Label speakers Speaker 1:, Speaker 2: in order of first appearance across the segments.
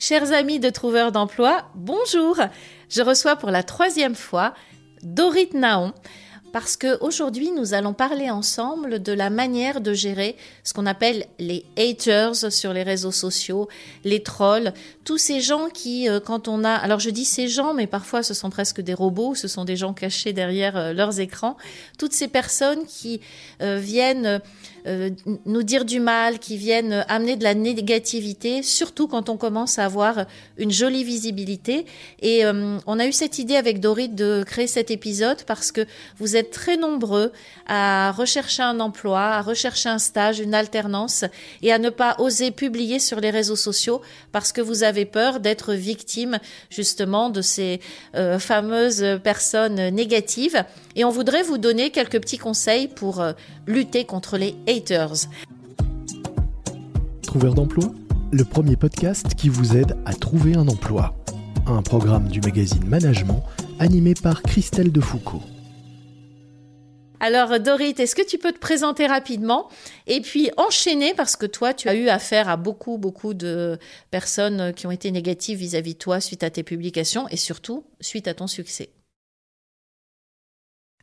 Speaker 1: Chers amis de Trouveurs d'emploi, bonjour. Je reçois pour la troisième fois Dorit Naon parce que aujourd'hui nous allons parler ensemble de la manière de gérer ce qu'on appelle les haters sur les réseaux sociaux, les trolls, tous ces gens qui, euh, quand on a, alors je dis ces gens, mais parfois ce sont presque des robots, ce sont des gens cachés derrière euh, leurs écrans, toutes ces personnes qui euh, viennent nous dire du mal, qui viennent amener de la négativité, surtout quand on commence à avoir une jolie visibilité. Et on a eu cette idée avec Dorit de créer cet épisode parce que vous êtes très nombreux à rechercher un emploi, à rechercher un stage, une alternance et à ne pas oser publier sur les réseaux sociaux parce que vous avez peur d'être victime justement de ces euh, fameuses personnes négatives. Et on voudrait vous donner quelques petits conseils pour euh, lutter contre les haters.
Speaker 2: Trouveur d'emploi, le premier podcast qui vous aide à trouver un emploi. Un programme du magazine Management animé par Christelle Defoucault.
Speaker 1: Alors Dorit, est-ce que tu peux te présenter rapidement et puis enchaîner parce que toi, tu as eu affaire à beaucoup, beaucoup de personnes qui ont été négatives vis-à-vis de toi suite à tes publications et surtout suite à ton succès?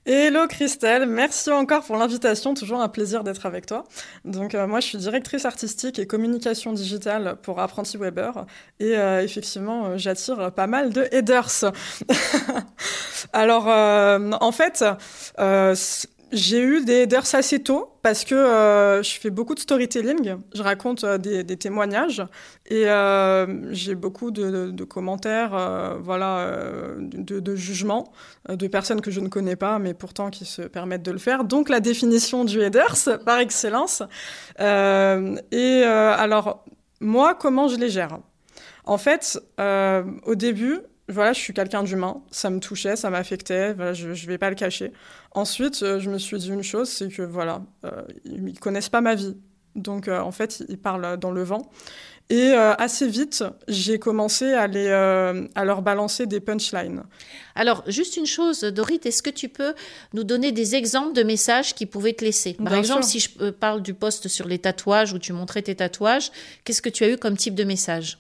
Speaker 3: Hello Christelle, merci encore pour l'invitation, toujours un plaisir d'être avec toi. Donc euh, moi je suis directrice artistique et communication digitale pour Apprenti Weber et euh, effectivement euh, j'attire pas mal de headers. Alors en fait j'ai eu des headers assez tôt parce que euh, je fais beaucoup de storytelling, je raconte euh, des, témoignages et euh, j'ai beaucoup de, commentaires, voilà, de, jugements de personnes que je ne connais pas mais pourtant qui se permettent de le faire. Donc la définition du headers par excellence. et alors moi, comment je les gère? En fait, au début, voilà, je suis quelqu'un d'humain, ça me touchait, ça m'affectait, voilà, je ne vais pas le cacher. Ensuite, euh, je me suis dit une chose, c'est que voilà, euh, ils connaissent pas ma vie. Donc, euh, en fait, ils parlent dans le vent. Et assez vite, j'ai commencé à, les, à leur balancer des punchlines.
Speaker 1: Alors, juste une chose, Dorit, est-ce que tu peux nous donner des exemples de messages qui pouvaient te laisser? Par exemple, si je parle du poste sur les tatouages où tu montrais tes tatouages, qu'est-ce que tu as eu comme type de message?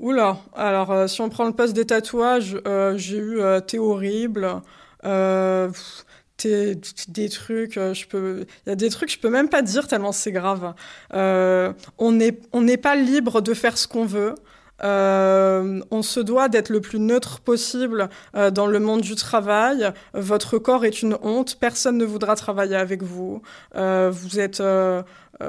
Speaker 3: Oula, alors euh, si on prend le poste des tatouages, euh, j'ai eu euh, t'es horrible, t'es des trucs, je peux, il y a des trucs je peux même pas dire tellement c'est grave. on n'est on pas libre de faire ce qu'on veut. on se doit d'être le plus neutre possible dans le monde du travail. Votre corps est une honte. Personne ne voudra travailler avec vous. vous êtes euh,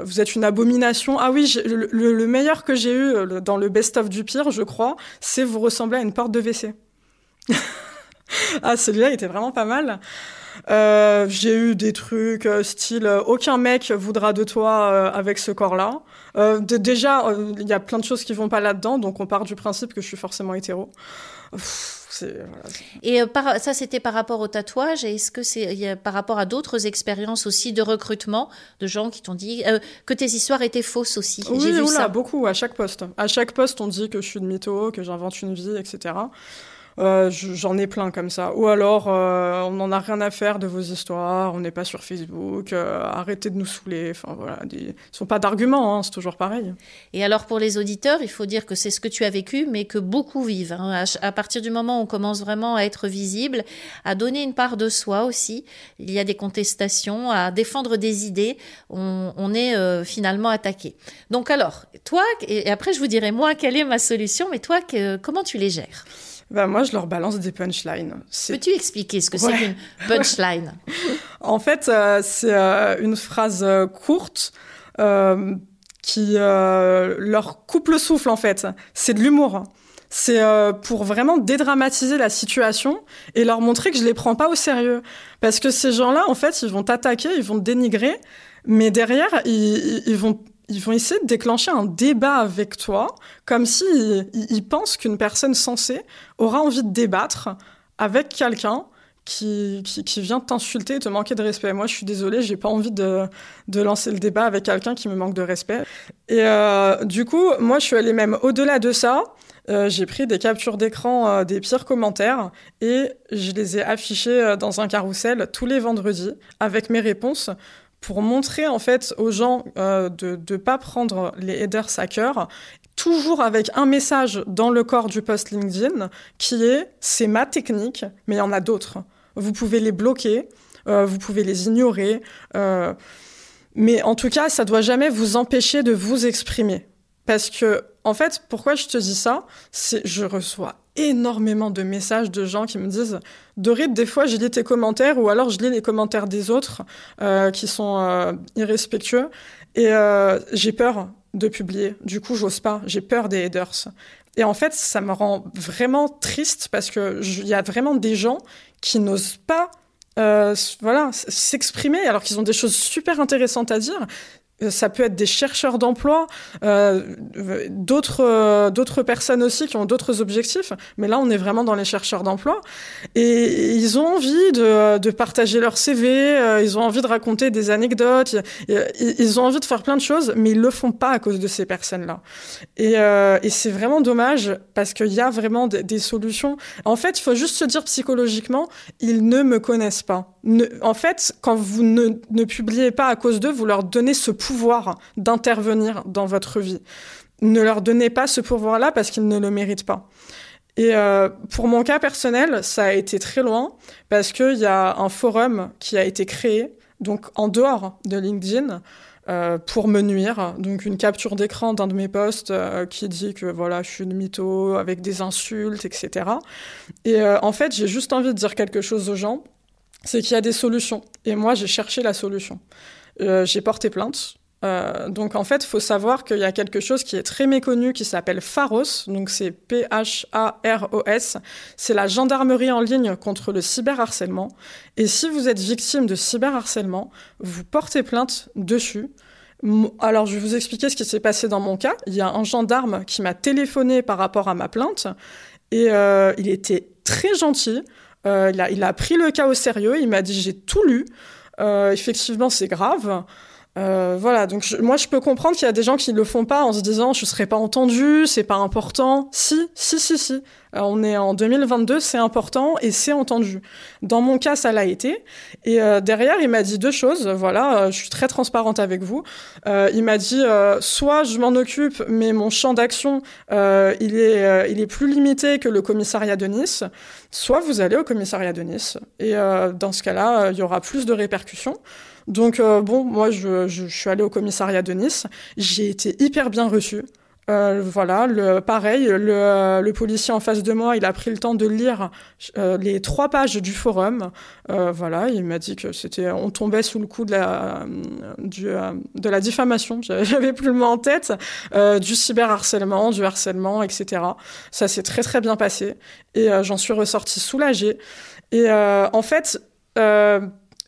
Speaker 3: vous êtes une abomination. Ah oui, le, meilleur que j'ai eu euh, dans le best-of du pire, je crois, c'est vous ressembler à une porte de WC. ah, celui-là était vraiment pas mal. Euh, j'ai eu des trucs style aucun mec voudra de toi avec ce corps-là. Déjà, il y a plein de choses qui vont pas là-dedans, donc on part du principe que je suis forcément hétéro.
Speaker 1: Et euh, ça, c'était par rapport au tatouage. Et est-ce que c'est par rapport à d'autres expériences aussi de recrutement de gens qui t'ont dit euh, que tes histoires étaient fausses aussi?
Speaker 3: Oui, vu ça. beaucoup à chaque poste. À chaque poste, on dit que je suis de mytho, que j'invente une vie, etc. Euh, j'en ai plein comme ça. Ou alors, euh, on n'en a rien à faire de vos histoires, on n'est pas sur Facebook, euh, arrêtez de nous saouler. Enfin voilà, des... ne sont pas d'arguments, hein, c'est toujours pareil.
Speaker 1: Et alors pour les auditeurs, il faut dire que c'est ce que tu as vécu, mais que beaucoup vivent. Hein. À, partir du moment où on commence vraiment à être visible, à donner une part de soi aussi, il y a des contestations, à défendre des idées, on, est finalement attaqué. Donc alors, toi, et après je vous dirai moi quelle est ma solution, mais toi, comment tu les gères?
Speaker 3: Bah, moi, je leur balance des punchlines.
Speaker 1: Peux-tu expliquer ce que c'est qu'une punchline
Speaker 3: En fait, euh, c'est euh, une phrase euh, courte qui leur coupe le souffle, en fait. C'est de l'humour. C'est pour vraiment dédramatiser la situation et leur montrer que je les prends pas au sérieux. Parce que ces gens-là, en fait, ils vont t'attaquer, ils vont te dénigrer, mais derrière, ils, ils vont ils vont essayer de déclencher un débat avec toi, comme s'ils si ils pensent qu'une personne sensée aura envie de débattre avec quelqu'un qui, qui, vient t'insulter et te manquer de respect. Moi, je suis désolée, j'ai pas envie de, de, lancer le débat avec quelqu'un qui me manque de respect. Et euh, du coup, moi, je suis allée même au-delà de ça. Euh, j'ai pris des captures d'écran euh, des pires commentaires et je les ai affichés dans un carrousel tous les vendredis avec mes réponses pour montrer en fait aux gens de ne pas prendre les headers à cœur toujours avec un message dans le corps du post LinkedIn qui est c'est ma technique, mais il y en a d'autres. Vous pouvez les bloquer, euh, vous pouvez les ignorer, euh, mais en tout cas, ça doit jamais vous empêcher de vous exprimer. Parce que, en fait, pourquoi je te dis ça? C'est je reçois énormément de messages de gens qui me disent Dorit, des fois, je lis tes commentaires ou alors je lis les commentaires des autres euh, qui sont irrespectueux et j'ai peur de publier. Du coup, j'ose pas. J'ai peur des haters. Et en fait, ça me rend vraiment triste parce que il y a vraiment des gens qui n'osent pas euh, voilà, s'exprimer alors qu'ils ont des choses super intéressantes à dire. Euh, ça peut être des chercheurs d'emploi, euh, d'autres euh, d'autres personnes aussi qui ont d'autres objectifs. Mais là, on est vraiment dans les chercheurs d'emploi et ils ont envie de, partager leur CV, ils ont envie de raconter des anecdotes, ils, ont envie de faire plein de choses, mais ils le font pas à cause de ces personnes-là. Et, c'est vraiment dommage parce qu'il y a vraiment des, solutions. En fait, il faut juste se dire psychologiquement, ils ne me connaissent pas. Ne, en fait, quand vous ne, ne publiez pas à cause d'eux, vous leur donnez ce d'intervenir dans votre vie. Ne leur donnez pas ce pouvoir-là parce qu'ils ne le méritent pas. Et euh, pour mon cas personnel, ça a été très loin parce qu'il y a un forum qui a été créé, donc en dehors de LinkedIn, euh, pour me nuire. Donc une capture d'écran d'un de mes posts euh, qui dit que voilà, je suis une mytho avec des insultes, etc. Et en fait, j'ai juste envie de dire quelque chose aux gens, c'est qu'il y a des solutions. Et moi, j'ai cherché la solution. Euh, j'ai porté plainte. Euh, donc en fait, il faut savoir qu'il y a quelque chose qui est très méconnu qui s'appelle Pharos. Donc c'est P-H-A-R-O-S. C'est la gendarmerie en ligne contre le cyberharcèlement. Et si vous êtes victime de cyberharcèlement, vous portez plainte dessus. Alors, je vais vous expliquer ce qui s'est passé dans mon cas. Il y a un gendarme qui m'a téléphoné par rapport à ma plainte et euh, il était très gentil. Il a pris le cas au sérieux. Il m'a dit j'ai tout lu. Euh, effectivement, c'est grave. Euh, voilà, donc moi je peux comprendre qu'il y a des gens qui le font pas en se disant je serai pas entendu, c'est pas important. Si, si, si, si. Euh, on est en 2022, c'est important et c'est entendu. Dans mon cas, ça l'a été. Et euh, derrière, il m'a dit deux choses. Voilà, euh, je suis très transparente avec vous. il m'a dit soit je m'en occupe, mais mon champ d'action il est il est plus limité que le commissariat de Nice. Soit vous allez au commissariat de Nice et dans ce cas-là, il y aura plus de répercussions. Donc euh, bon, moi je, je, je, suis allée au commissariat de Nice, j'ai été hyper bien reçue. Euh, voilà, le, pareil, le, policier en face de moi, il a pris le temps de lire euh, les trois pages du forum. Euh, voilà, il m'a dit que c'était, on tombait sous le coup de la, du, de la diffamation. J'avais plus le mot en tête, du cyberharcèlement, du harcèlement, etc. Ça s'est très très bien passé et j'en suis ressortie soulagée. Et en fait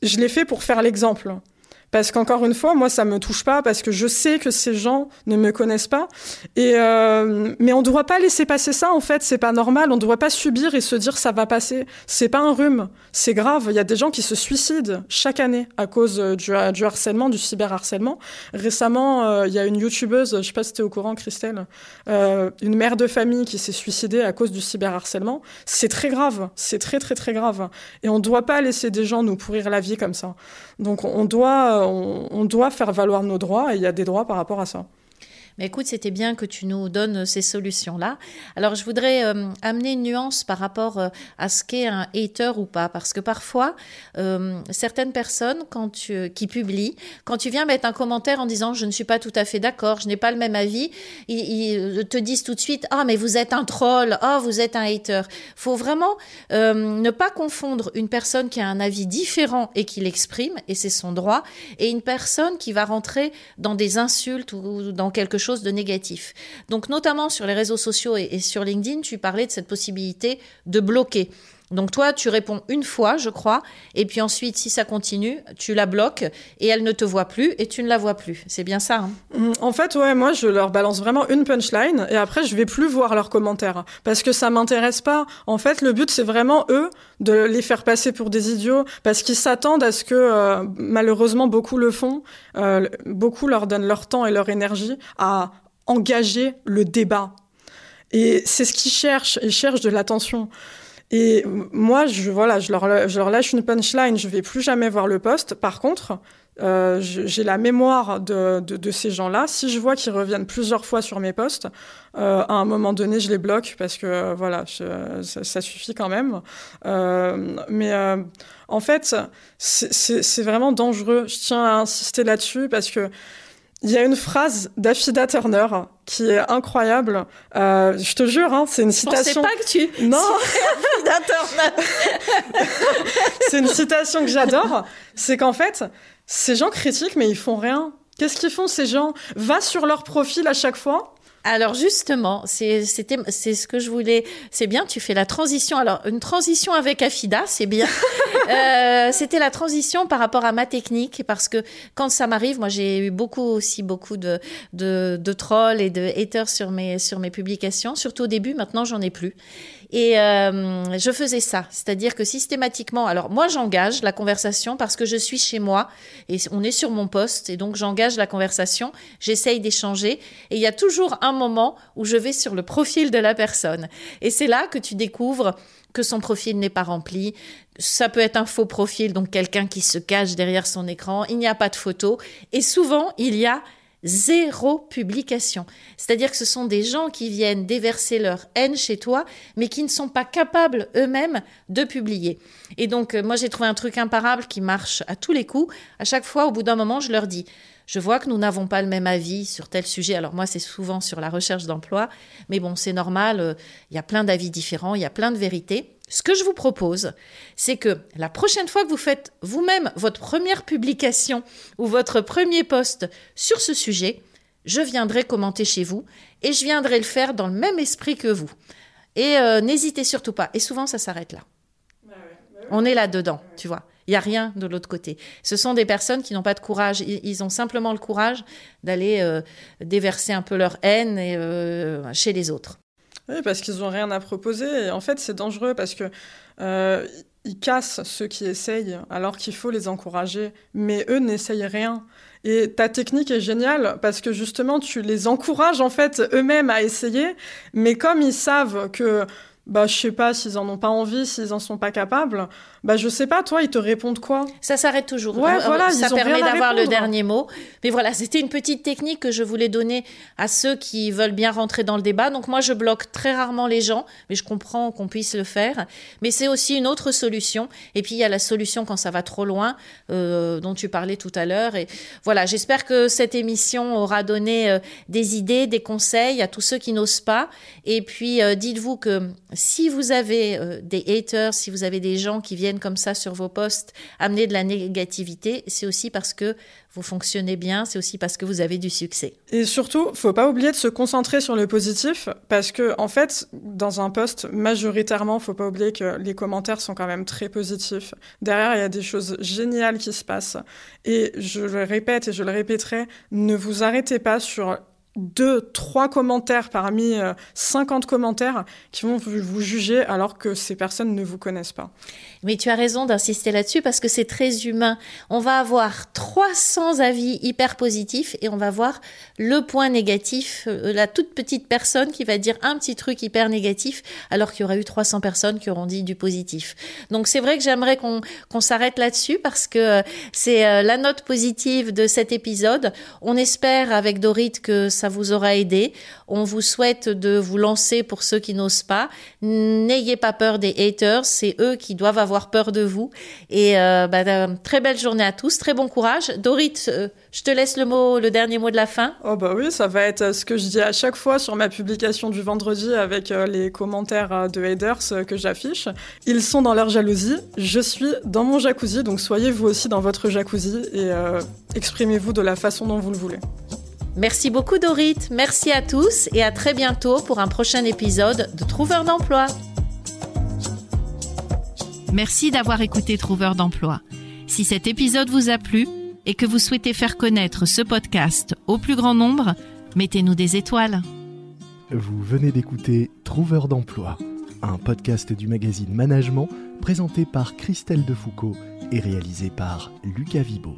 Speaker 3: je l'ai fait pour faire l'exemple. Parce qu'encore une fois, moi, ça me touche pas parce que je sais que ces gens ne me connaissent pas. Et euh, mais on ne doit pas laisser passer ça. En fait, c'est pas normal. On ne doit pas subir et se dire ça va passer. C'est pas un rhume. C'est grave. Il y a des gens qui se suicident chaque année à cause euh, du, harcèlement, du cyberharcèlement. Récemment, euh, il y a une youtubeuse, je sais pas si tu es au courant, Christelle, une mère de famille qui s'est suicidée à cause du cyberharcèlement. C'est très grave. C'est très très très grave. Et on ne doit pas laisser des gens nous pourrir la vie comme ça. Donc on doit on, doit faire valoir nos droits et il y a des droits par rapport à ça.
Speaker 1: Mais écoute, c'était bien que tu nous donnes ces solutions-là. Alors, je voudrais euh, amener une nuance par rapport euh, à ce qu'est un hater ou pas, parce que parfois, euh, certaines personnes, quand tu, qui publient, quand tu viens mettre un commentaire en disant je ne suis pas tout à fait d'accord, je n'ai pas le même avis, ils, te disent tout de suite ah mais vous êtes un troll, ah vous êtes un hater. Faut vraiment ne pas confondre une personne qui a un avis différent et qui l'exprime et c'est son droit, et une personne qui va rentrer dans des insultes ou dans quelque chose de négatif. Donc notamment sur les réseaux sociaux et, sur LinkedIn, tu parlais de cette possibilité de bloquer. Donc toi, tu réponds une fois, je crois, et puis ensuite, si ça continue, tu la bloques et elle ne te voit plus et tu ne la vois plus. C'est bien ça. Hein?
Speaker 3: Mm, en fait, ouais, moi, je leur balance vraiment une punchline et après, je vais plus voir leurs commentaires parce que ça m'intéresse pas. En fait, le but, c'est vraiment eux de les faire passer pour des idiots parce qu'ils s'attendent à ce que, euh, malheureusement, beaucoup le font. Euh, beaucoup leur donnent leur temps et leur énergie à engager le débat. Et c'est ce qu'ils cherchent. Ils cherchent de l'attention. Et moi, je, voilà, je, leur, je leur lâche une punchline, je vais plus jamais voir le poste. Par contre, euh, j'ai la mémoire de, de, de ces gens-là. Si je vois qu'ils reviennent plusieurs fois sur mes postes, euh, à un moment donné, je les bloque parce que voilà, ça, ça, suffit quand même. Euh, mais euh, en fait, c'est vraiment dangereux. Je tiens à insister là-dessus parce que il y a une phrase d'Afida Turner qui est incroyable. Euh, je te jure, hein, c'est une citation.
Speaker 1: Je pas que tu.
Speaker 3: Non.
Speaker 1: Afida Turner.
Speaker 3: c'est une citation que j'adore. C'est qu'en fait, ces gens critiquent, mais ils font rien. Qu'est-ce qu'ils font ces gens? Va sur leur profil à chaque fois
Speaker 1: alors justement, c'était c'est ce que je voulais. C'est bien, tu fais la transition. Alors une transition avec Afida, c'est bien. euh, c'était la transition par rapport à ma technique parce que quand ça m'arrive, moi j'ai eu beaucoup aussi beaucoup de, de de trolls et de haters sur mes sur mes publications, surtout au début. Maintenant j'en ai plus. Et euh, je faisais ça, c'est-à-dire que systématiquement, alors moi j'engage la conversation parce que je suis chez moi et on est sur mon poste et donc j'engage la conversation, j'essaye d'échanger et il y a toujours un moment où je vais sur le profil de la personne. Et c'est là que tu découvres que son profil n'est pas rempli. Ça peut être un faux profil, donc quelqu'un qui se cache derrière son écran. Il n'y a pas de photo. Et souvent, il y a zéro publication. C'est-à-dire que ce sont des gens qui viennent déverser leur haine chez toi, mais qui ne sont pas capables eux-mêmes de publier. Et donc, euh, moi, j'ai trouvé un truc imparable qui marche à tous les coups. À chaque fois, au bout d'un moment, je leur dis, je vois que nous n'avons pas le même avis sur tel sujet. Alors moi, c'est souvent sur la recherche d'emploi, mais bon, c'est normal, euh, il y a plein d'avis différents, il y a plein de vérités. Ce que je vous propose, c'est que la prochaine fois que vous faites vous-même votre première publication ou votre premier post sur ce sujet, je viendrai commenter chez vous et je viendrai le faire dans le même esprit que vous. Et euh, n'hésitez surtout pas. Et souvent, ça s'arrête là. On est là-dedans, tu vois. Il n'y a rien de l'autre côté. Ce sont des personnes qui n'ont pas de courage. Ils ont simplement le courage d'aller euh, déverser un peu leur haine euh, chez les autres.
Speaker 3: Oui, parce qu'ils n'ont rien à proposer. Et en fait, c'est dangereux parce que euh, ils cassent ceux qui essayent, alors qu'il faut les encourager. Mais eux n'essayent rien. Et ta technique est géniale parce que justement, tu les encourages en fait eux-mêmes à essayer. Mais comme ils savent que bah, je sais pas s'ils en ont pas envie, s'ils en sont pas capables. Bah, je sais pas, toi, ils te répondent quoi?
Speaker 1: Ça s'arrête toujours.
Speaker 3: Ouais, voilà,
Speaker 1: ça
Speaker 3: ils
Speaker 1: permet d'avoir le dernier mot. Mais voilà, c'était une petite technique que je voulais donner à ceux qui veulent bien rentrer dans le débat. Donc moi, je bloque très rarement les gens, mais je comprends qu'on puisse le faire. Mais c'est aussi une autre solution. Et puis il y a la solution quand ça va trop loin, euh, dont tu parlais tout à l'heure. Et voilà, j'espère que cette émission aura donné euh, des idées, des conseils à tous ceux qui n'osent pas. Et puis euh, dites-vous que si vous avez euh, des haters, si vous avez des gens qui viennent comme ça sur vos posts amener de la négativité, c'est aussi parce que vous fonctionnez bien, c'est aussi parce que vous avez du succès.
Speaker 3: Et surtout, faut pas oublier de se concentrer sur le positif parce que en fait, dans un post majoritairement, faut pas oublier que les commentaires sont quand même très positifs. Derrière, il y a des choses géniales qui se passent. Et je le répète et je le répéterai, ne vous arrêtez pas sur deux, trois commentaires parmi 50 euh, commentaires qui vont vous juger alors que ces personnes ne vous connaissent pas.
Speaker 1: Mais tu as raison d'insister là-dessus parce que c'est très humain. On va avoir 300 avis hyper positifs et on va voir le point négatif, euh, la toute petite personne qui va dire un petit truc hyper négatif alors qu'il y aura eu 300 personnes qui auront dit du positif. Donc c'est vrai que j'aimerais qu'on qu'on s'arrête là-dessus parce que euh, c'est la note positive de cet épisode. On espère avec Dorit que ça vous aura aidé. On vous souhaite de vous lancer pour ceux qui n'osent pas. N'ayez pas peur des haters, c'est eux qui doivent avoir peur de vous. Et euh, bah, euh, très belle journée à tous, très bon courage. Dorit, euh, je te laisse le mot, le dernier mot de la fin.
Speaker 3: Oh bah oui, ça va être ce que je dis à chaque fois sur ma publication du vendredi avec les commentaires de haters que j'affiche. Ils sont dans leur jalousie, je suis dans mon jacuzzi, donc soyez vous aussi dans votre jacuzzi et exprimez-vous de la façon dont vous le voulez.
Speaker 1: Merci beaucoup Dorit, merci à tous et à très bientôt pour un prochain épisode de Trouveur d'emploi. Merci d'avoir écouté Trouveur d'emploi. Si cet épisode vous a plu et que vous souhaitez faire connaître ce podcast au plus grand nombre, mettez-nous des étoiles.
Speaker 2: Vous venez d'écouter Trouveur d'emploi, un podcast du magazine Management présenté par Christelle Defoucault et réalisé par Lucas Vibo.